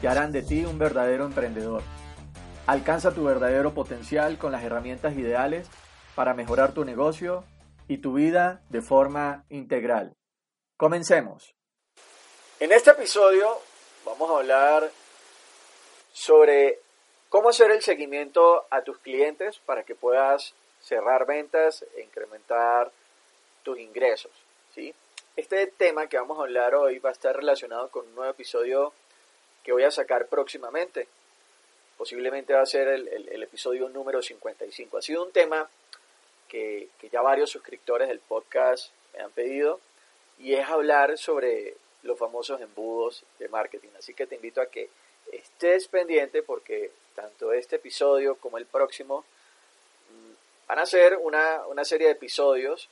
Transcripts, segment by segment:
que harán de ti un verdadero emprendedor. Alcanza tu verdadero potencial con las herramientas ideales para mejorar tu negocio y tu vida de forma integral. Comencemos. En este episodio vamos a hablar sobre cómo hacer el seguimiento a tus clientes para que puedas cerrar ventas e incrementar tus ingresos. ¿sí? Este tema que vamos a hablar hoy va a estar relacionado con un nuevo episodio que voy a sacar próximamente. Posiblemente va a ser el, episodio número 55. Ha sido un tema que, ya varios suscriptores del podcast me han pedido y es hablar sobre los famosos embudos de marketing. Así que te invito a que estés pendiente porque tanto este episodio como el próximo mm, van a ser una, una serie de episodios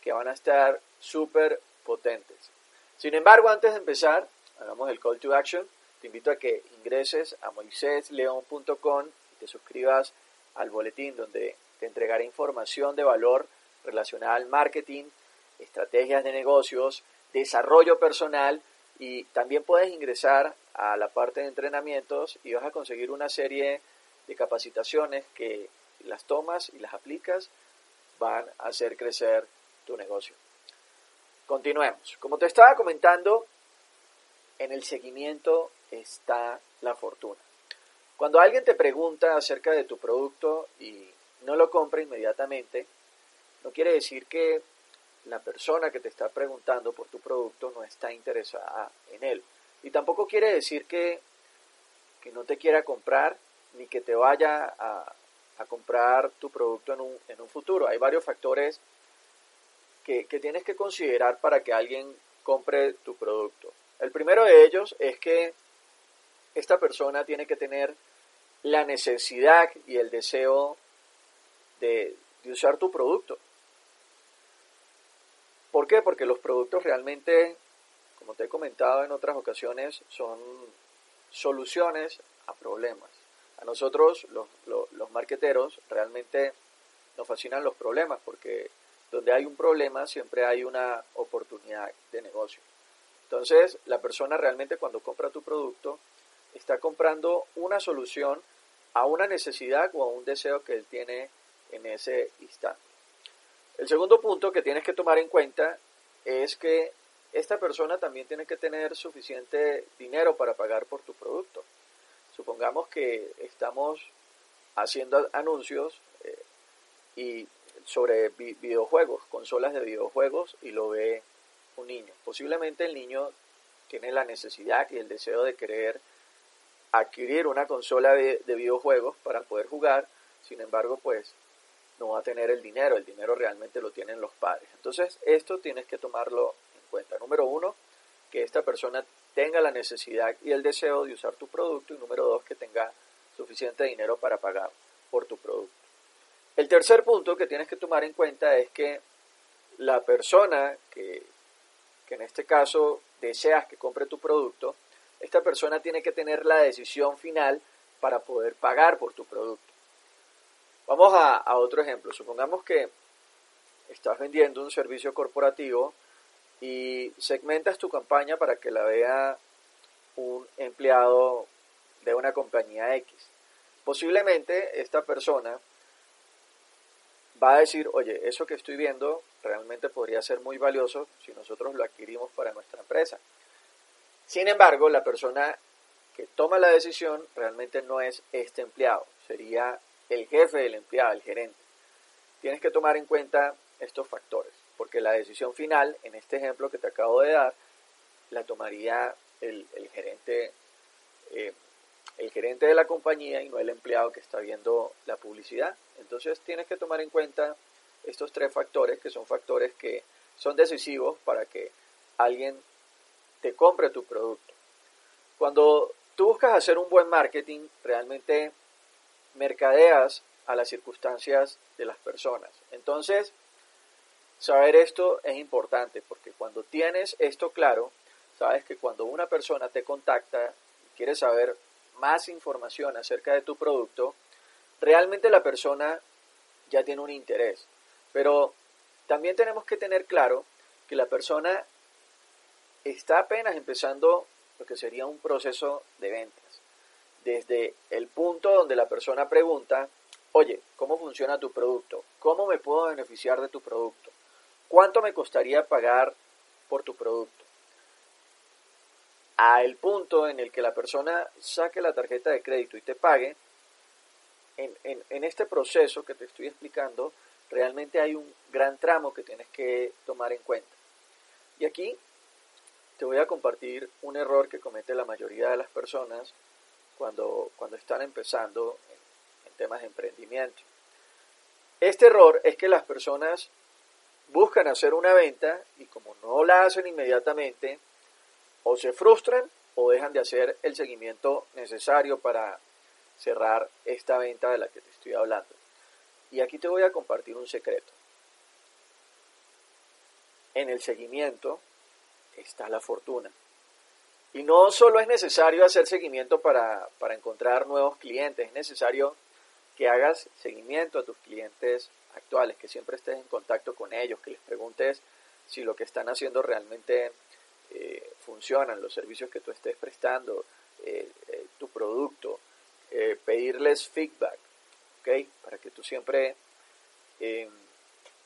que van a estar súper potentes. Sin embargo, antes de empezar, hagamos el call to action. Te invito a que ingreses a moisésleón.com y te suscribas al boletín donde te entregaré información de valor relacionada al marketing, estrategias de negocios, desarrollo personal y también puedes ingresar a la parte de entrenamientos y vas a conseguir una serie de capacitaciones que las tomas y las aplicas van a hacer crecer tu negocio. Continuemos. Como te estaba comentando, en el seguimiento está la fortuna. Cuando alguien te pregunta acerca de tu producto y no lo compra inmediatamente, no quiere decir que la persona que te está preguntando por tu producto no está interesada en él. Y tampoco quiere decir que, que no te quiera comprar ni que te vaya a, a comprar tu producto en un, en un, futuro. Hay varios factores que, que tienes que considerar para que alguien compre tu producto. El primero de ellos es que esta persona tiene que tener la necesidad y el deseo de, usar tu producto. ¿Por qué? Porque los productos realmente como te he comentado en otras ocasiones, son soluciones a problemas. A nosotros, los, los, marqueteros, realmente nos fascinan los problemas porque donde hay un problema siempre hay una oportunidad de negocio. Entonces, la persona realmente cuando compra tu producto está comprando una solución a una necesidad o a un deseo que él tiene en ese instante. El segundo punto que tienes que tomar en cuenta es que esta persona también tiene que tener suficiente dinero para pagar por tu producto. Supongamos que estamos haciendo anuncios eh, y sobre videojuegos, consolas de videojuegos y lo ve un niño. Posiblemente el niño tiene la necesidad y el deseo de querer adquirir una consola de, de videojuegos para poder jugar, sin embargo, pues no va a tener el dinero, el dinero realmente lo tienen los padres. Entonces, esto tienes que tomarlo cuenta. Número uno, que esta persona tenga la necesidad y el deseo de usar tu producto. Y número dos, que tenga suficiente dinero para pagar por tu producto. El tercer punto que tienes que tomar en cuenta es que la persona que, que en este caso deseas que compre tu producto, esta persona tiene que tener la decisión final para poder pagar por tu producto. Vamos a, otro ejemplo. Supongamos que estás vendiendo un servicio corporativo y segmentas tu campaña para que la vea un empleado de una compañía X. Posiblemente esta persona va a decir, oye, eso que estoy viendo realmente podría ser muy valioso si nosotros lo adquirimos para nuestra empresa. Sin embargo, la persona que toma la decisión realmente no es este empleado, sería el jefe del empleado, el gerente. Tienes que tomar en cuenta estos factores, porque la decisión final, en este ejemplo que te acabo de dar, la tomaría el, gerente eh, el gerente de la compañía y no el empleado que está viendo la publicidad. Entonces tienes que tomar en cuenta estos tres factores que son factores que son decisivos para que alguien te compre tu producto. Cuando tú buscas hacer un buen marketing, realmente mercadeas a las circunstancias de las personas. Entonces, saber esto es importante porque cuando tienes esto claro, sabes que cuando una persona te contacta y quiere saber más información acerca de tu producto, realmente la persona ya tiene un interés. Pero también tenemos que tener claro que la persona está apenas empezando lo que sería un proceso de ventas. Desde el punto donde la persona pregunta, oye, ¿cómo funciona tu producto? ¿Cómo me puedo beneficiar de tu producto? ¿Cuánto me costaría pagar por tu producto? a el punto en el que la persona saque la tarjeta de crédito y te pague, en, en, este proceso que te estoy explicando, realmente hay un gran tramo que tienes que tomar en cuenta. Y aquí te voy a compartir un error que comete la mayoría de las personas cuando, cuando están empezando en, en temas de emprendimiento. Este error es que las personas buscan hacer una venta y como no la hacen inmediatamente, o se frustran o dejan de hacer el seguimiento necesario para cerrar esta venta de la que te estoy hablando. Y aquí te voy a compartir un secreto. En el seguimiento está la fortuna. Y no solo es necesario hacer seguimiento para, para encontrar nuevos clientes, es necesario que hagas seguimiento a tus clientes actuales, que siempre estés en contacto con ellos, que les preguntes si lo que están haciendo realmente eh, funcionan, los servicios que tú estés prestando, eh, eh, tu producto, pedirles feedback, ¿ok? Para que tú siempre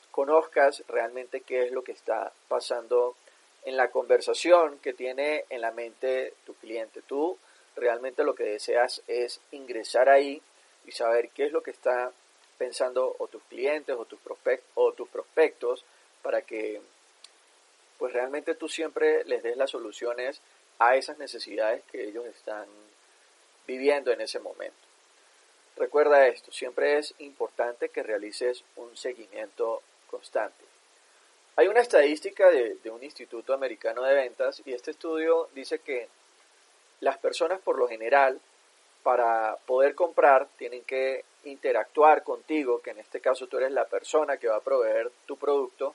conozcas realmente qué es lo que está pasando en la conversación que tiene en la mente tu cliente. Tú realmente lo que deseas es ingresar ahí y saber qué es lo que está pensando o tus clientes o tus, o tus prospectos para que pues realmente tú siempre les des las soluciones a esas necesidades que ellos están viviendo en ese momento. Recuerda esto, siempre es importante que realices un seguimiento constante. Hay una estadística de, un instituto americano de ventas y este estudio dice que las personas por lo general para poder comprar tienen que interactuar contigo, que en este caso tú eres la persona que va a proveer tu producto,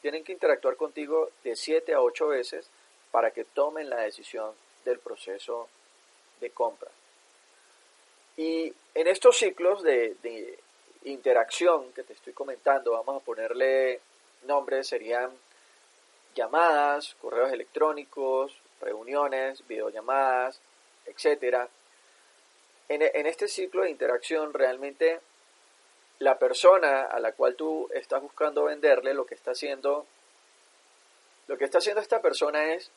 tienen que interactuar contigo de 7 a 8 veces para que tomen la decisión del proceso de compra. Y en estos ciclos de, interacción que te estoy comentando, vamos a ponerle nombres, serían llamadas, correos electrónicos, reuniones, videollamadas, etc. En, en este ciclo de interacción realmente la persona a la cual tú estás buscando venderle lo que está haciendo, lo que está haciendo esta persona es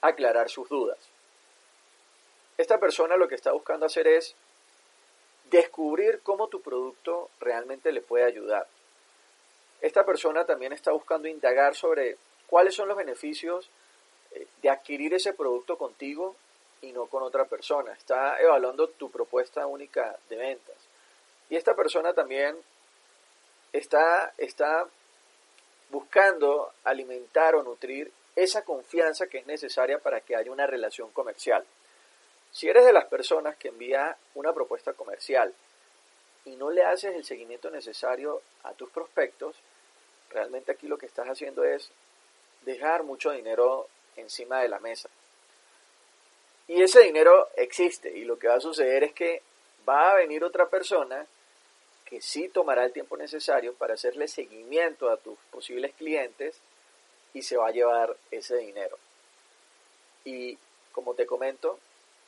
aclarar sus dudas. Esta persona lo que está buscando hacer es descubrir cómo tu producto realmente le puede ayudar. Esta persona también está buscando indagar sobre cuáles son los beneficios eh, de adquirir ese producto contigo y no con otra persona. Está evaluando tu propuesta única de ventas. Y esta persona también está, está buscando alimentar o nutrir esa confianza que es necesaria para que haya una relación comercial. Si eres de las personas que envía una propuesta comercial y no le haces el seguimiento necesario a tus prospectos, realmente aquí lo que estás haciendo es dejar mucho dinero encima de la mesa. Y ese dinero existe y lo que va a suceder es que va a venir otra persona que sí tomará el tiempo necesario para hacerle seguimiento a tus posibles clientes y se va a llevar ese dinero. Y como te comento,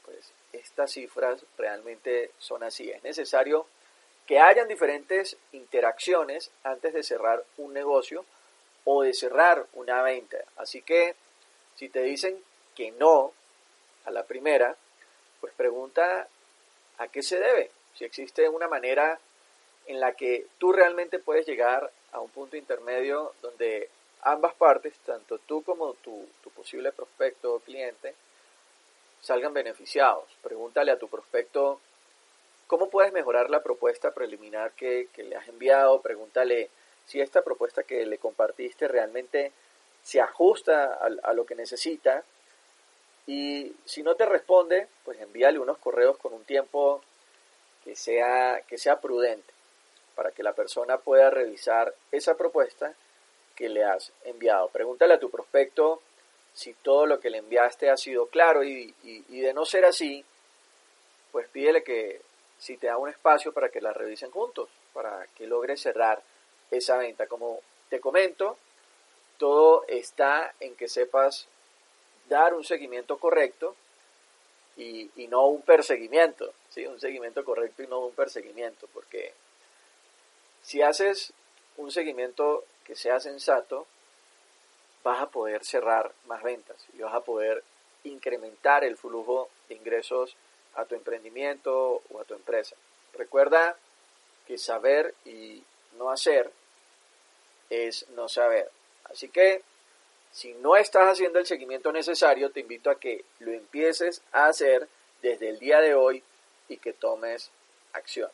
pues estas cifras realmente son así. Es necesario que hayan diferentes interacciones antes de cerrar un negocio o de cerrar una venta. Así que si te dicen que no a la primera, pues pregunta a qué se debe, si existe una manera en la que tú realmente puedes llegar a un punto intermedio donde ambas partes, tanto tú como tu, posible prospecto o cliente, salgan beneficiados. Pregúntale a tu prospecto cómo puedes mejorar la propuesta preliminar que, le has enviado. Pregúntale si esta propuesta que le compartiste realmente se ajusta a, lo que necesita. Y si no te responde, pues envíale unos correos con un tiempo que sea, que sea prudente para que la persona pueda revisar esa propuesta que le has enviado. Pregúntale a tu prospecto si todo lo que le enviaste ha sido claro y, de no ser así, pues pídele que si te da un espacio para que la revisen juntos, para que logre cerrar esa venta. Como te comento, todo está en que sepas dar un seguimiento correcto y, y, no un perseguimiento, ¿sí? un seguimiento correcto y no un perseguimiento, porque si haces un seguimiento que sea sensato, vas a poder cerrar más ventas y vas a poder incrementar el flujo de ingresos a tu emprendimiento o a tu empresa. Recuerda que saber y no hacer es no saber. Así que si no estás haciendo el seguimiento necesario, te invito a que lo empieces a hacer desde el día de hoy y que tomes acción.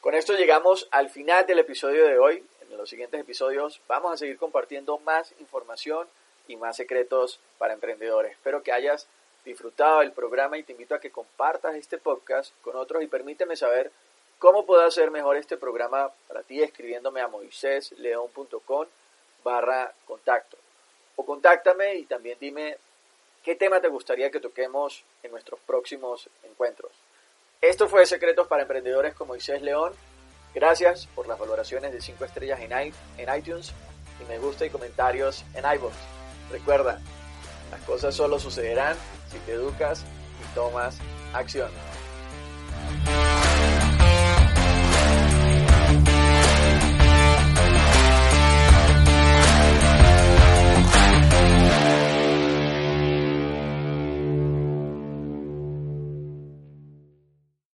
Con esto llegamos al final del episodio de hoy. En los siguientes episodios vamos a seguir compartiendo más información y más secretos para emprendedores. Espero que hayas disfrutado del programa y te invito a que compartas este podcast con otros y permíteme saber cómo puedo hacer mejor este programa para ti escribiéndome a moisésleón.com barra contacto. O contáctame y también dime qué tema te gustaría que toquemos en nuestros próximos encuentros. Esto fue Secretos para Emprendedores con Moisés León. Gracias por las valoraciones de 5 estrellas en iTunes y me gusta y comentarios en iVoox. Recuerda, las cosas solo sucederán si te educas y tomas acción.